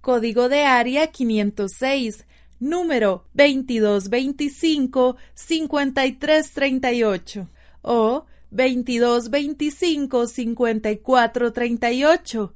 código de área 506, número 2225-5338 o 2225-5438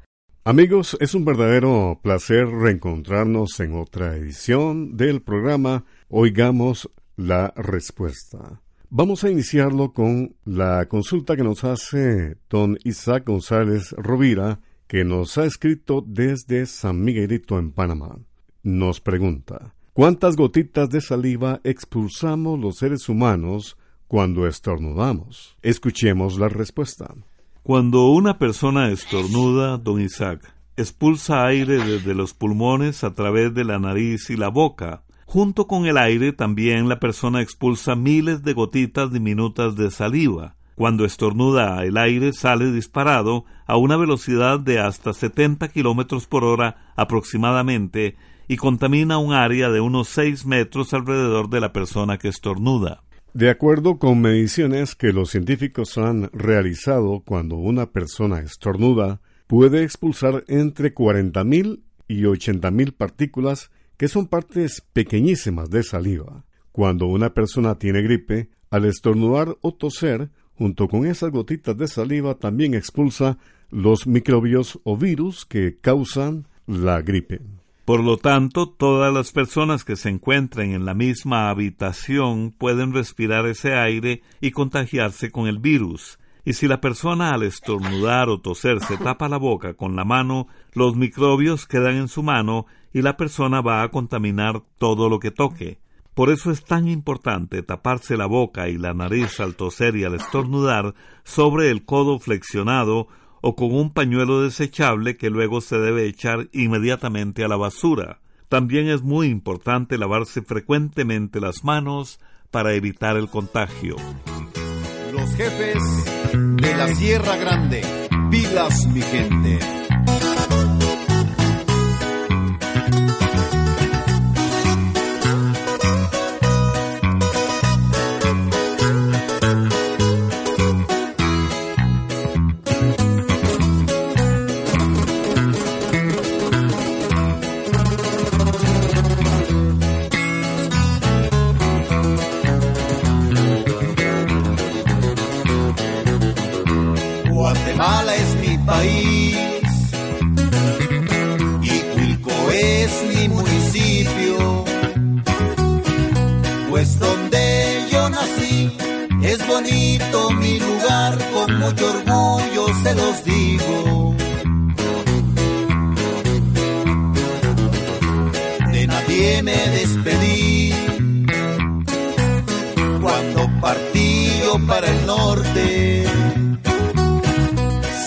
Amigos, es un verdadero placer reencontrarnos en otra edición del programa Oigamos la Respuesta. Vamos a iniciarlo con la consulta que nos hace don Isaac González Rovira, que nos ha escrito desde San Miguelito en Panamá. Nos pregunta, ¿cuántas gotitas de saliva expulsamos los seres humanos cuando estornudamos? Escuchemos la respuesta. Cuando una persona estornuda, don Isaac, expulsa aire desde los pulmones a través de la nariz y la boca. Junto con el aire también la persona expulsa miles de gotitas diminutas de saliva. Cuando estornuda el aire sale disparado a una velocidad de hasta 70 kilómetros por hora aproximadamente y contamina un área de unos 6 metros alrededor de la persona que estornuda. De acuerdo con mediciones que los científicos han realizado cuando una persona estornuda, puede expulsar entre 40.000 y 80.000 partículas que son partes pequeñísimas de saliva. Cuando una persona tiene gripe, al estornudar o toser, junto con esas gotitas de saliva también expulsa los microbios o virus que causan la gripe. Por lo tanto, todas las personas que se encuentren en la misma habitación pueden respirar ese aire y contagiarse con el virus. Y si la persona al estornudar o toser se tapa la boca con la mano, los microbios quedan en su mano y la persona va a contaminar todo lo que toque. Por eso es tan importante taparse la boca y la nariz al toser y al estornudar sobre el codo flexionado o con un pañuelo desechable que luego se debe echar inmediatamente a la basura. También es muy importante lavarse frecuentemente las manos para evitar el contagio. Los jefes de la Sierra Grande, pilas mi gente. Pues donde yo nací es bonito mi lugar, con mucho orgullo se los digo. De nadie me despedí cuando partí yo para el norte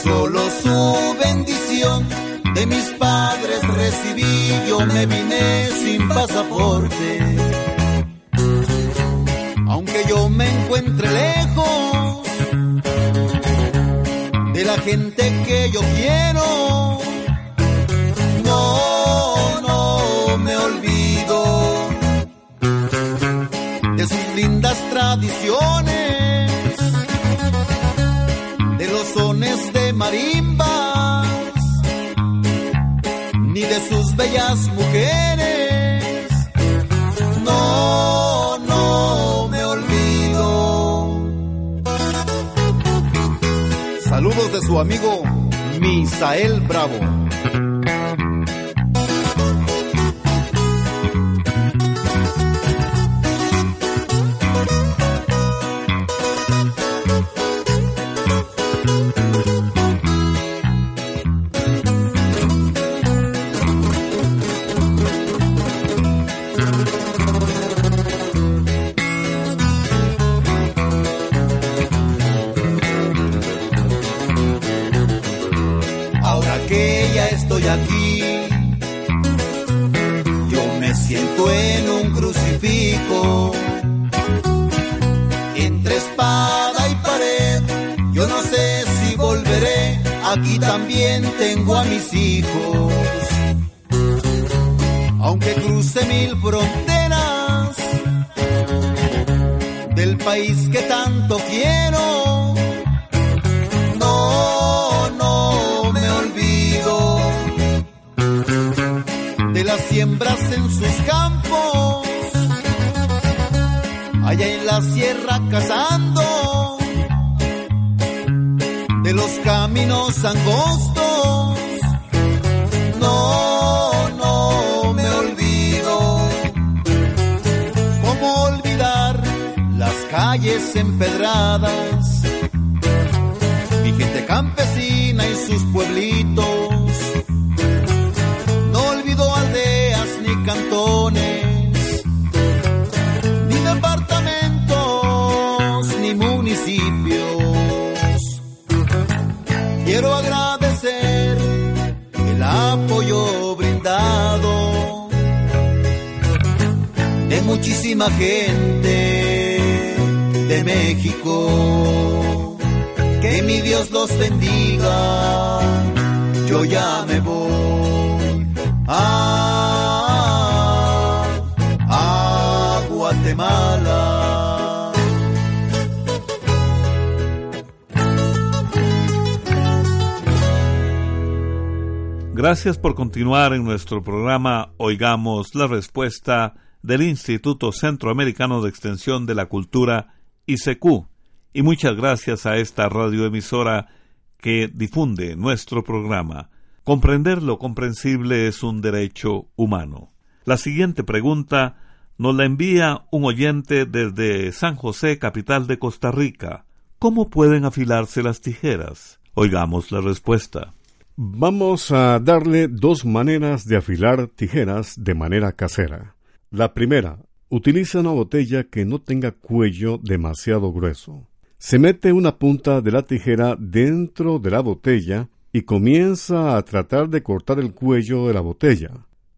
solo su bendición de mis padres recibí, yo me vine sin pasaporte. Encuentre lejos de la gente que yo quiero, no, no me olvido de sus lindas tradiciones, de los sones de marimbas, ni de sus bellas mujeres. De su amigo Misael Bravo. Aquí también tengo a mis hijos. Aunque cruce mil fronteras del país que tanto quiero. No, no me olvido de las siembras en sus campos, allá en la sierra cazando, los caminos angostos. No, no me olvido. ¿Cómo olvidar las calles empedradas? mi gente campesina y sus pueblitos. Gente de México. Que mi Dios los bendiga. Yo ya me voy a, a Guatemala. Gracias por continuar en nuestro programa Oigamos la Respuesta del Instituto Centroamericano de Extensión de la Cultura, ICQ, y muchas gracias a esta radioemisora que difunde nuestro programa. Comprender lo comprensible es un derecho humano. La siguiente pregunta nos la envía un oyente desde San José, capital de Costa Rica. ¿Cómo pueden afilarse las tijeras? Oigamos la respuesta. Vamos a darle dos maneras de afilar tijeras de manera casera. La primera, utiliza una botella que no tenga cuello demasiado grueso. Se mete una punta de la tijera dentro de la botella y comienza a tratar de cortar el cuello de la botella,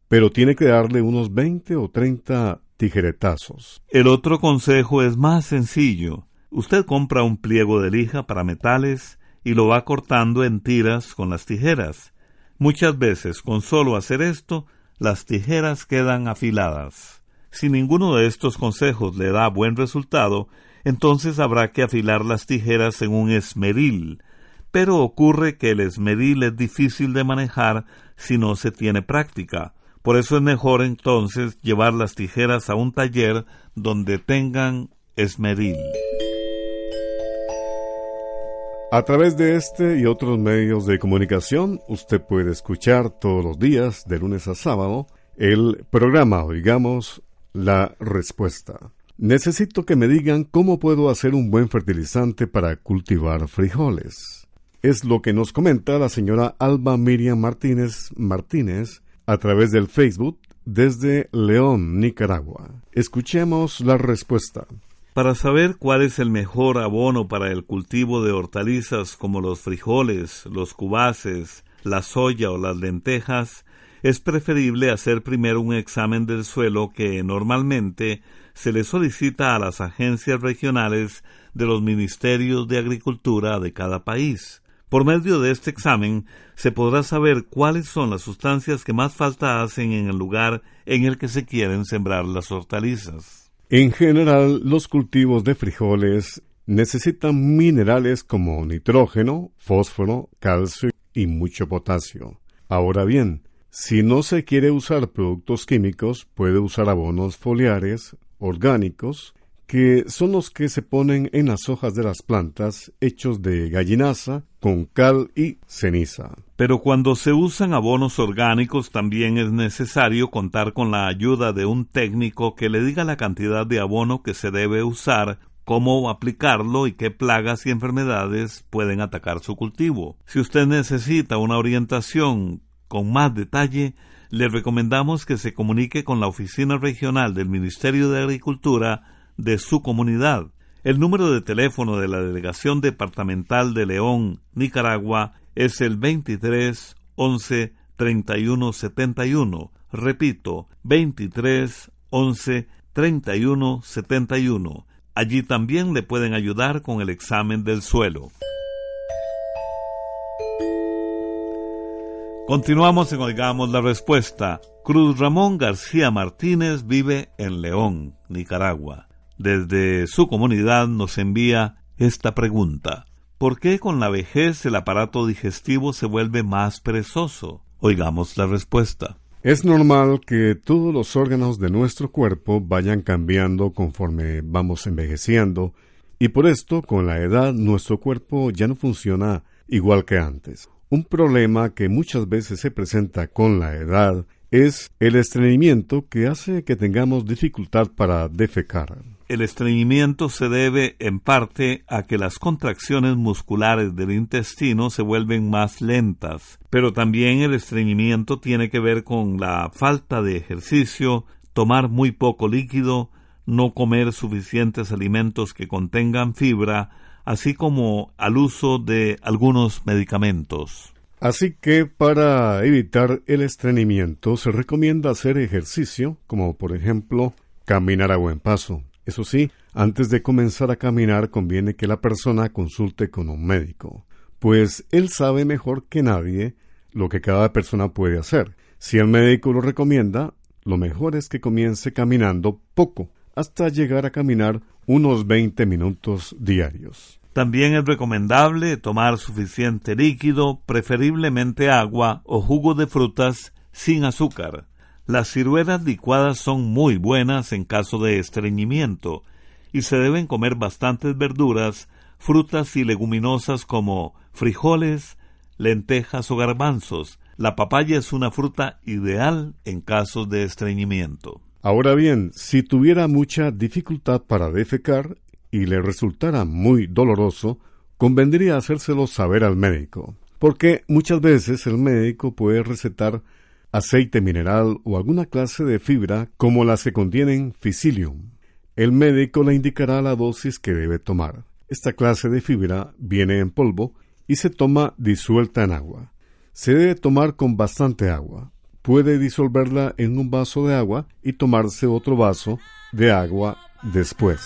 pero tiene que darle unos 20 o 30 tijeretazos. El otro consejo es más sencillo. Usted compra un pliego de lija para metales y lo va cortando en tiras con las tijeras. Muchas veces, con solo hacer esto, las tijeras quedan afiladas. Si ninguno de estos consejos le da buen resultado, entonces habrá que afilar las tijeras en un esmeril. Pero ocurre que el esmeril es difícil de manejar si no se tiene práctica. Por eso es mejor entonces llevar las tijeras a un taller donde tengan esmeril. A través de este y otros medios de comunicación, usted puede escuchar todos los días, de lunes a sábado, el programa Oigamos la Respuesta. Necesito que me digan cómo puedo hacer un buen fertilizante para cultivar frijoles. Es lo que nos comenta la señora Alba Miriam Martínez Martínez a través del Facebook desde León, Nicaragua. Escuchemos la respuesta. Para saber cuál es el mejor abono para el cultivo de hortalizas como los frijoles, los cubaces, la soya o las lentejas, es preferible hacer primero un examen del suelo que normalmente se le solicita a las agencias regionales de los ministerios de agricultura de cada país. Por medio de este examen se podrá saber cuáles son las sustancias que más falta hacen en el lugar en el que se quieren sembrar las hortalizas. En general, los cultivos de frijoles necesitan minerales como nitrógeno, fósforo, calcio y mucho potasio. Ahora bien, si no se quiere usar productos químicos, puede usar abonos foliares, orgánicos, que son los que se ponen en las hojas de las plantas, hechos de gallinaza, con cal y ceniza. Pero cuando se usan abonos orgánicos también es necesario contar con la ayuda de un técnico que le diga la cantidad de abono que se debe usar, cómo aplicarlo y qué plagas y enfermedades pueden atacar su cultivo. Si usted necesita una orientación con más detalle, le recomendamos que se comunique con la Oficina Regional del Ministerio de Agricultura de su comunidad. El número de teléfono de la Delegación Departamental de León, Nicaragua, es el 23 11 31 71. Repito, 23 11 31 71. Allí también le pueden ayudar con el examen del suelo. Continuamos en Oigamos la Respuesta. Cruz Ramón García Martínez vive en León, Nicaragua desde su comunidad nos envía esta pregunta. ¿Por qué con la vejez el aparato digestivo se vuelve más perezoso? Oigamos la respuesta. Es normal que todos los órganos de nuestro cuerpo vayan cambiando conforme vamos envejeciendo, y por esto, con la edad, nuestro cuerpo ya no funciona igual que antes. Un problema que muchas veces se presenta con la edad es el estreñimiento que hace que tengamos dificultad para defecar. El estreñimiento se debe en parte a que las contracciones musculares del intestino se vuelven más lentas, pero también el estreñimiento tiene que ver con la falta de ejercicio, tomar muy poco líquido, no comer suficientes alimentos que contengan fibra, así como al uso de algunos medicamentos. Así que para evitar el estreñimiento se recomienda hacer ejercicio, como por ejemplo caminar a buen paso. Eso sí, antes de comenzar a caminar conviene que la persona consulte con un médico, pues él sabe mejor que nadie lo que cada persona puede hacer. Si el médico lo recomienda, lo mejor es que comience caminando poco, hasta llegar a caminar unos 20 minutos diarios. También es recomendable tomar suficiente líquido, preferiblemente agua o jugo de frutas sin azúcar. Las ciruelas licuadas son muy buenas en caso de estreñimiento y se deben comer bastantes verduras, frutas y leguminosas como frijoles, lentejas o garbanzos. La papaya es una fruta ideal en casos de estreñimiento. Ahora bien, si tuviera mucha dificultad para defecar y le resultara muy doloroso, convendría hacérselo saber al médico, porque muchas veces el médico puede recetar aceite mineral o alguna clase de fibra como las que contienen Ficilium. El médico le indicará la dosis que debe tomar. Esta clase de fibra viene en polvo y se toma disuelta en agua. Se debe tomar con bastante agua. Puede disolverla en un vaso de agua y tomarse otro vaso de agua después.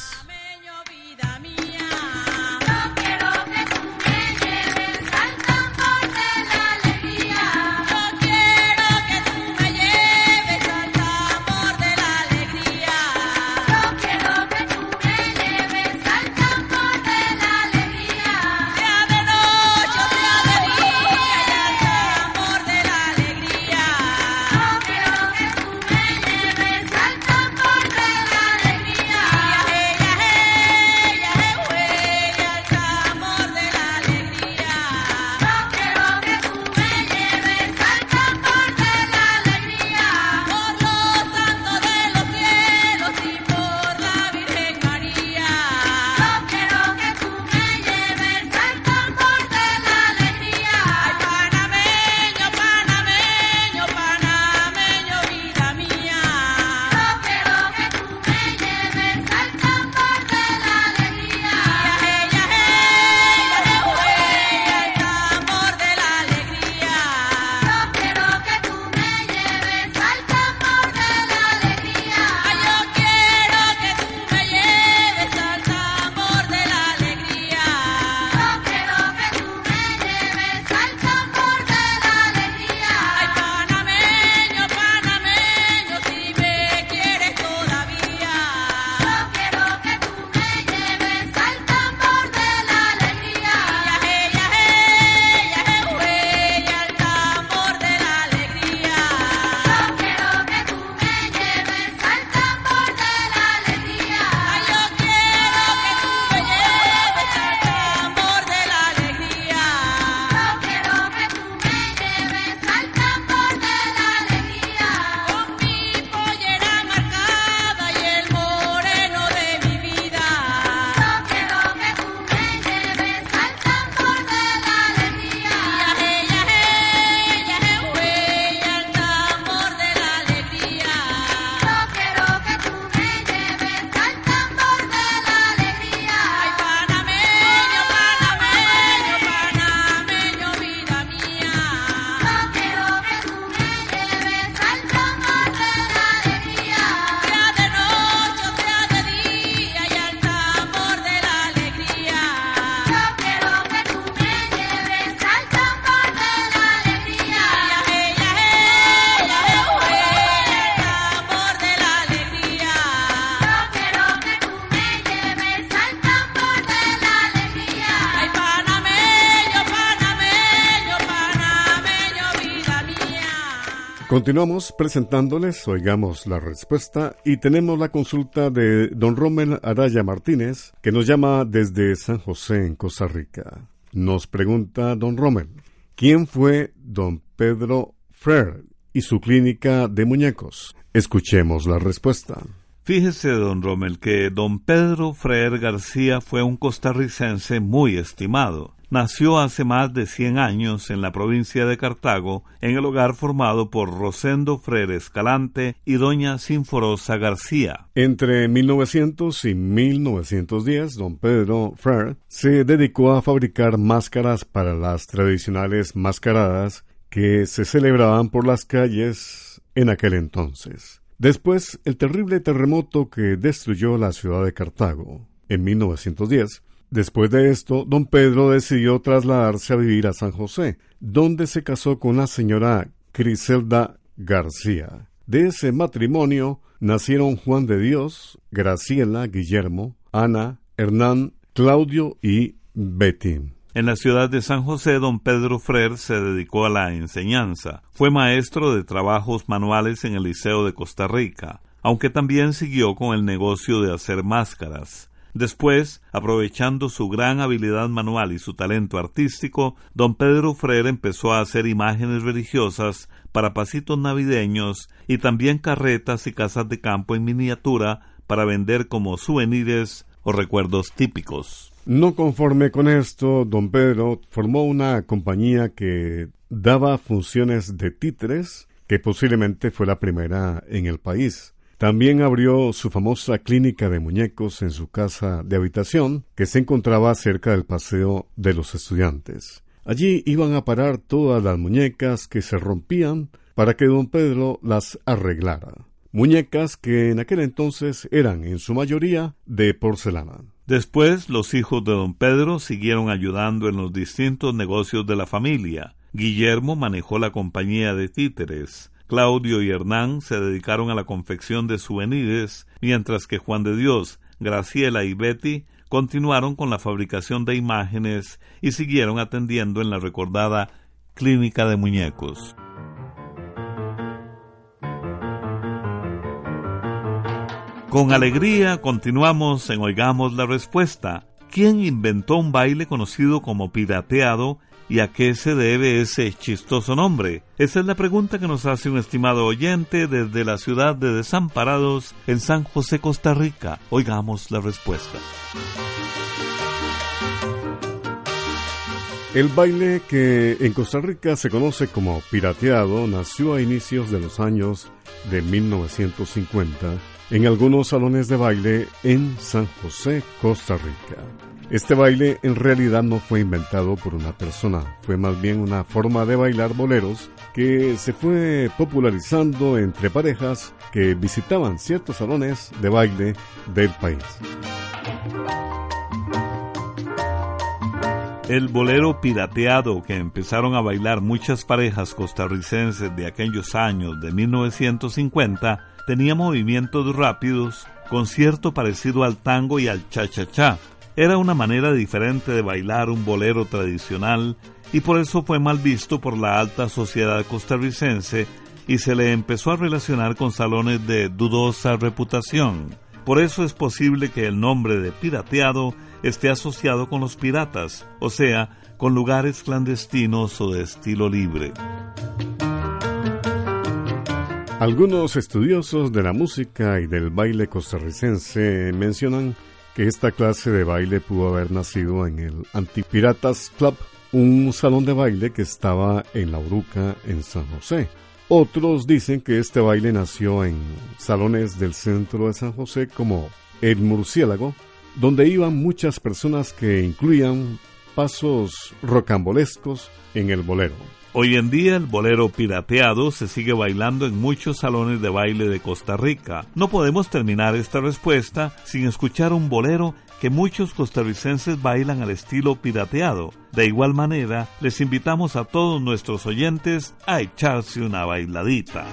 Continuamos presentándoles, oigamos la respuesta y tenemos la consulta de don Rommel Araya Martínez, que nos llama desde San José, en Costa Rica. Nos pregunta don Rommel, ¿quién fue don Pedro Frere y su clínica de muñecos? Escuchemos la respuesta. Fíjese, don Rommel, que don Pedro Frere García fue un costarricense muy estimado nació hace más de 100 años en la provincia de Cartago, en el hogar formado por Rosendo Frere Escalante y doña Sinforosa García. Entre 1900 y 1910, don Pedro Frere se dedicó a fabricar máscaras para las tradicionales mascaradas que se celebraban por las calles en aquel entonces. Después, el terrible terremoto que destruyó la ciudad de Cartago en 1910 Después de esto, don Pedro decidió trasladarse a vivir a San José, donde se casó con la señora Criselda García. De ese matrimonio nacieron Juan de Dios, Graciela, Guillermo, Ana, Hernán, Claudio y Betty. En la ciudad de San José, don Pedro Frer se dedicó a la enseñanza. Fue maestro de trabajos manuales en el Liceo de Costa Rica, aunque también siguió con el negocio de hacer máscaras. Después, aprovechando su gran habilidad manual y su talento artístico, don Pedro Freire empezó a hacer imágenes religiosas para pasitos navideños y también carretas y casas de campo en miniatura para vender como souvenirs o recuerdos típicos. No conforme con esto, don Pedro formó una compañía que daba funciones de títeres, que posiblemente fue la primera en el país. También abrió su famosa clínica de muñecos en su casa de habitación, que se encontraba cerca del Paseo de los Estudiantes. Allí iban a parar todas las muñecas que se rompían para que don Pedro las arreglara. Muñecas que en aquel entonces eran en su mayoría de porcelana. Después los hijos de don Pedro siguieron ayudando en los distintos negocios de la familia. Guillermo manejó la compañía de títeres. Claudio y Hernán se dedicaron a la confección de souvenirs, mientras que Juan de Dios, Graciela y Betty continuaron con la fabricación de imágenes y siguieron atendiendo en la recordada Clínica de Muñecos. Con alegría continuamos en Oigamos la Respuesta. ¿Quién inventó un baile conocido como pirateado ¿Y a qué se debe ese chistoso nombre? Esa es la pregunta que nos hace un estimado oyente desde la ciudad de Desamparados en San José, Costa Rica. Oigamos la respuesta. El baile que en Costa Rica se conoce como pirateado nació a inicios de los años de 1950 en algunos salones de baile en San José, Costa Rica. Este baile en realidad no fue inventado por una persona, fue más bien una forma de bailar boleros que se fue popularizando entre parejas que visitaban ciertos salones de baile del país. El bolero pirateado que empezaron a bailar muchas parejas costarricenses de aquellos años de 1950 tenía movimientos rápidos con cierto parecido al tango y al cha-cha-cha, era una manera diferente de bailar un bolero tradicional y por eso fue mal visto por la alta sociedad costarricense y se le empezó a relacionar con salones de dudosa reputación. Por eso es posible que el nombre de pirateado esté asociado con los piratas, o sea, con lugares clandestinos o de estilo libre. Algunos estudiosos de la música y del baile costarricense mencionan que esta clase de baile pudo haber nacido en el Antipiratas Club, un salón de baile que estaba en La Uruca, en San José. Otros dicen que este baile nació en salones del centro de San José como El Murciélago, donde iban muchas personas que incluían pasos rocambolescos en el bolero. Hoy en día el bolero pirateado se sigue bailando en muchos salones de baile de Costa Rica. No podemos terminar esta respuesta sin escuchar un bolero que muchos costarricenses bailan al estilo pirateado. De igual manera, les invitamos a todos nuestros oyentes a echarse una bailadita.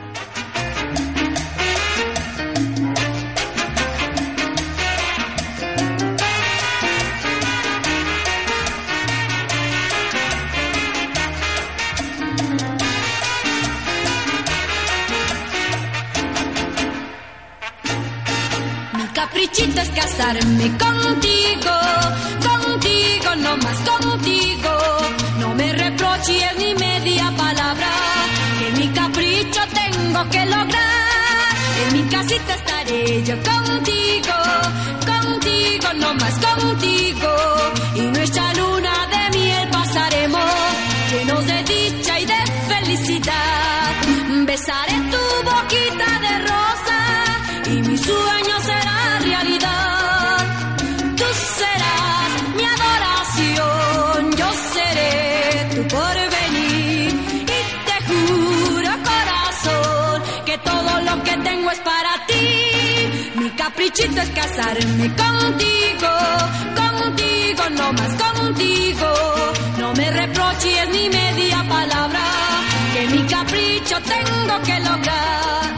Caprichito es casarme contigo, contigo, no más contigo. No me reproches ni media palabra, que mi capricho tengo que lograr. En mi casita estaré yo contigo, contigo, no más contigo. Y nuestra luna caprichito es casarme contigo, contigo, no más contigo. No me reproches ni media palabra, que mi capricho tengo que lograr.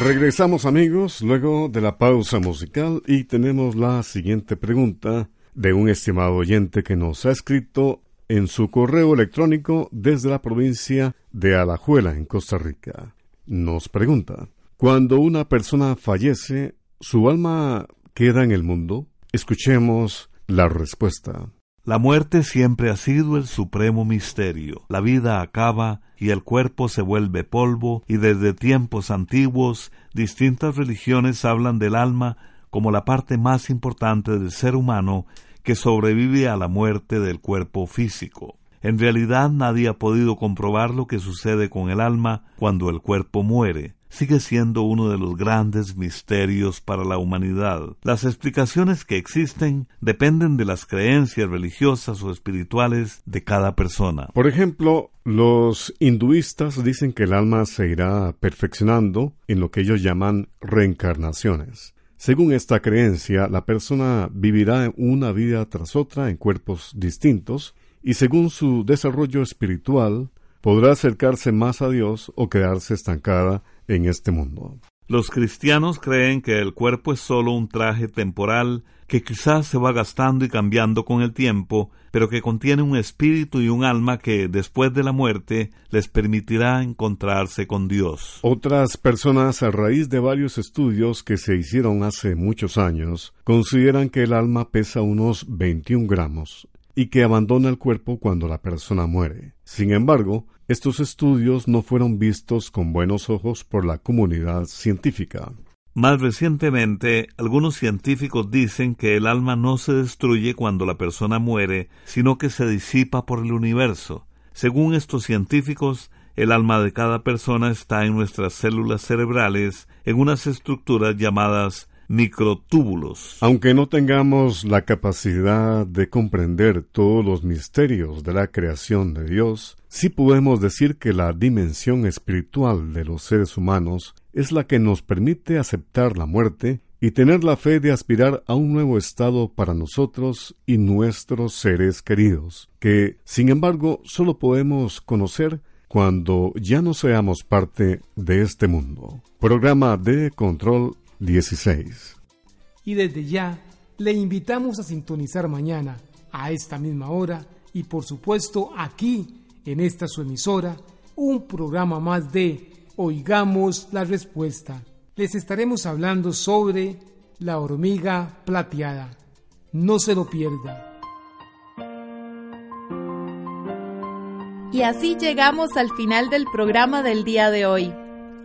Regresamos amigos luego de la pausa musical y tenemos la siguiente pregunta de un estimado oyente que nos ha escrito en su correo electrónico desde la provincia de Alajuela en Costa Rica. Nos pregunta, cuando una persona fallece, ¿su alma queda en el mundo? Escuchemos la respuesta. La muerte siempre ha sido el supremo misterio. La vida acaba y el cuerpo se vuelve polvo y desde tiempos antiguos distintas religiones hablan del alma como la parte más importante del ser humano que sobrevive a la muerte del cuerpo físico. En realidad nadie ha podido comprobar lo que sucede con el alma cuando el cuerpo muere. Sigue siendo uno de los grandes misterios para la humanidad. Las explicaciones que existen dependen de las creencias religiosas o espirituales de cada persona. Por ejemplo, los hinduistas dicen que el alma se irá perfeccionando en lo que ellos llaman reencarnaciones. Según esta creencia, la persona vivirá una vida tras otra en cuerpos distintos y según su desarrollo espiritual podrá acercarse más a Dios o quedarse estancada en este mundo. Los cristianos creen que el cuerpo es solo un traje temporal que quizás se va gastando y cambiando con el tiempo, pero que contiene un espíritu y un alma que, después de la muerte, les permitirá encontrarse con Dios. Otras personas, a raíz de varios estudios que se hicieron hace muchos años, consideran que el alma pesa unos 21 gramos y que abandona el cuerpo cuando la persona muere. Sin embargo, estos estudios no fueron vistos con buenos ojos por la comunidad científica. Más recientemente, algunos científicos dicen que el alma no se destruye cuando la persona muere, sino que se disipa por el universo. Según estos científicos, el alma de cada persona está en nuestras células cerebrales, en unas estructuras llamadas microtúbulos. Aunque no tengamos la capacidad de comprender todos los misterios de la creación de Dios, sí podemos decir que la dimensión espiritual de los seres humanos es la que nos permite aceptar la muerte y tener la fe de aspirar a un nuevo estado para nosotros y nuestros seres queridos, que, sin embargo, solo podemos conocer cuando ya no seamos parte de este mundo. Programa de Control 16. Y desde ya le invitamos a sintonizar mañana a esta misma hora y por supuesto aquí en esta su emisora un programa más de Oigamos la Respuesta les estaremos hablando sobre la hormiga plateada. No se lo pierda. Y así llegamos al final del programa del día de hoy.